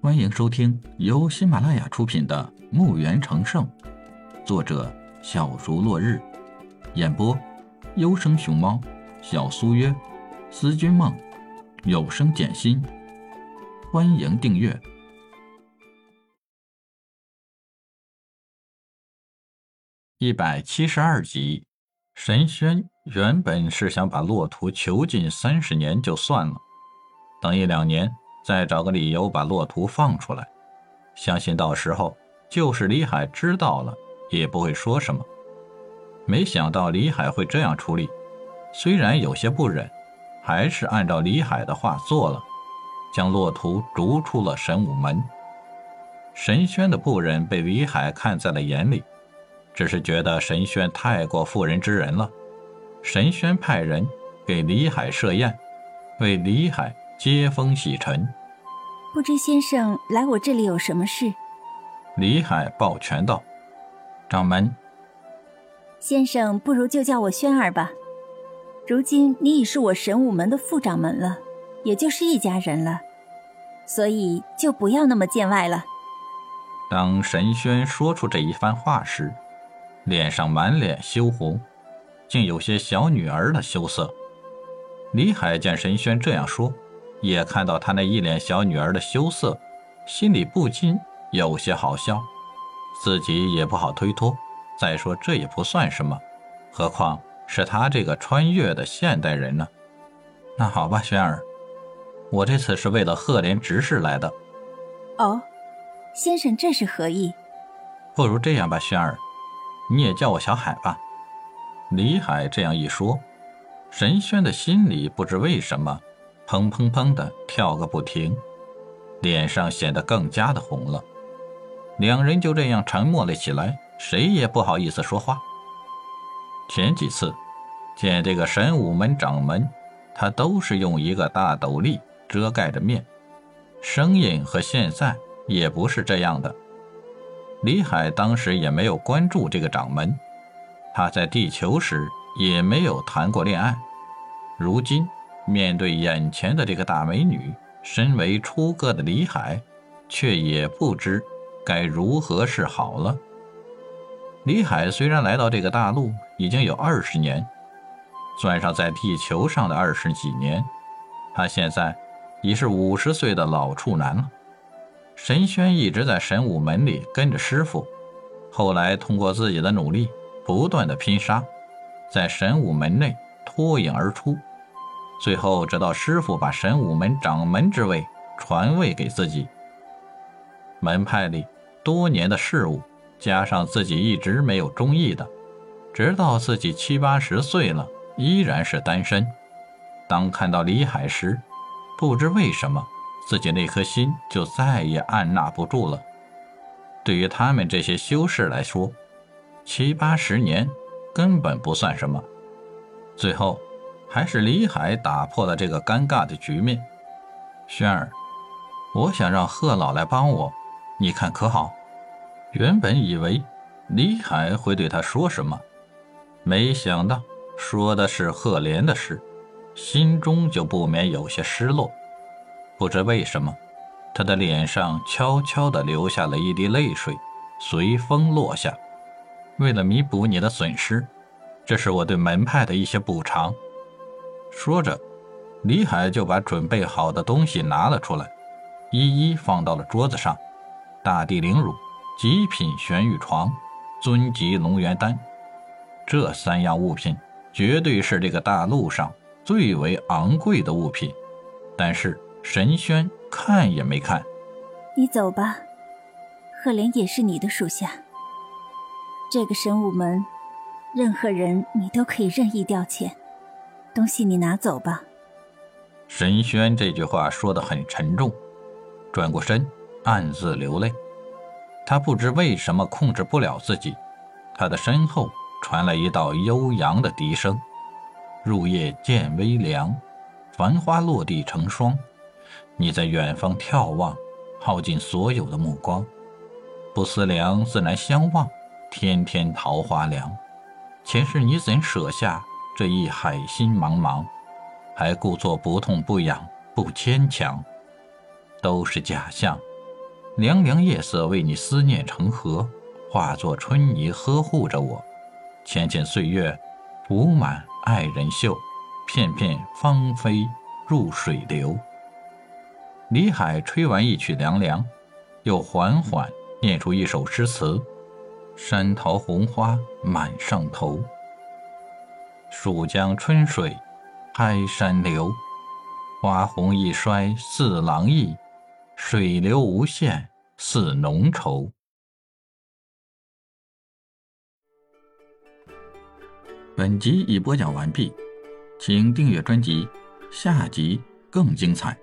欢迎收听由喜马拉雅出品的《墓园成圣》，作者小竹落日，演播优生熊猫、小苏约、思君梦、有声简心。欢迎订阅一百七十二集。神轩原本是想把骆驼囚禁三十年就算了，等一两年再找个理由把骆驼放出来，相信到时候就是李海知道了也不会说什么。没想到李海会这样处理，虽然有些不忍，还是按照李海的话做了，将骆驼逐出了神武门。神轩的不忍被李海看在了眼里。只是觉得神轩太过妇人之仁了，神轩派人给李海设宴，为李海接风洗尘。不知先生来我这里有什么事？李海抱拳道：“掌门，先生不如就叫我轩儿吧。如今你已是我神武门的副掌门了，也就是一家人了，所以就不要那么见外了。”当神轩说出这一番话时，脸上满脸羞红，竟有些小女儿的羞涩。李海见神轩这样说，也看到他那一脸小女儿的羞涩，心里不禁有些好笑。自己也不好推脱，再说这也不算什么，何况是他这个穿越的现代人呢？那好吧，轩儿，我这次是为了赫连执事来的。哦，先生这是何意？不如这样吧，轩儿。你也叫我小海吧。李海这样一说，神轩的心里不知为什么，砰砰砰的跳个不停，脸上显得更加的红了。两人就这样沉默了起来，谁也不好意思说话。前几次见这个神武门掌门，他都是用一个大斗笠遮盖着面，声音和现在也不是这样的。李海当时也没有关注这个掌门，他在地球时也没有谈过恋爱。如今面对眼前的这个大美女，身为出阁的李海，却也不知该如何是好了。李海虽然来到这个大陆已经有二十年，算上在地球上的二十几年，他现在已是五十岁的老处男了。神轩一直在神武门里跟着师傅，后来通过自己的努力，不断的拼杀，在神武门内脱颖而出，最后直到师傅把神武门掌门之位传位给自己。门派里多年的事务，加上自己一直没有中意的，直到自己七八十岁了，依然是单身。当看到李海时，不知为什么。自己那颗心就再也按捺不住了。对于他们这些修士来说，七八十年根本不算什么。最后，还是李海打破了这个尴尬的局面。轩儿，我想让贺老来帮我，你看可好？原本以为李海会对他说什么，没想到说的是贺连的事，心中就不免有些失落。不知为什么，他的脸上悄悄地流下了一滴泪水，随风落下。为了弥补你的损失，这是我对门派的一些补偿。说着，李海就把准备好的东西拿了出来，一一放到了桌子上：大地灵乳、极品玄玉床、尊级龙元丹。这三样物品绝对是这个大陆上最为昂贵的物品，但是。神轩看也没看，你走吧。赫连也是你的属下。这个神武门，任何人你都可以任意调遣。东西你拿走吧。神轩这句话说的很沉重，转过身暗自流泪。他不知为什么控制不了自己。他的身后传来一道悠扬的笛声：“入夜渐微凉，繁花落地成霜。”你在远方眺望，耗尽所有的目光，不思量，自然相望。天天桃花凉，前世你怎舍下这一海心茫茫？还故作不痛不痒不牵强，都是假象，凉凉夜色为你思念成河，化作春泥呵护着我。浅浅岁月，补满爱人袖，片片芳菲入水流。李海吹完一曲凉凉，又缓缓念出一首诗词：山桃红花满上头，蜀江春水开山流。花红易衰似郎意，水流无限似浓愁。本集已播讲完毕，请订阅专辑，下集更精彩。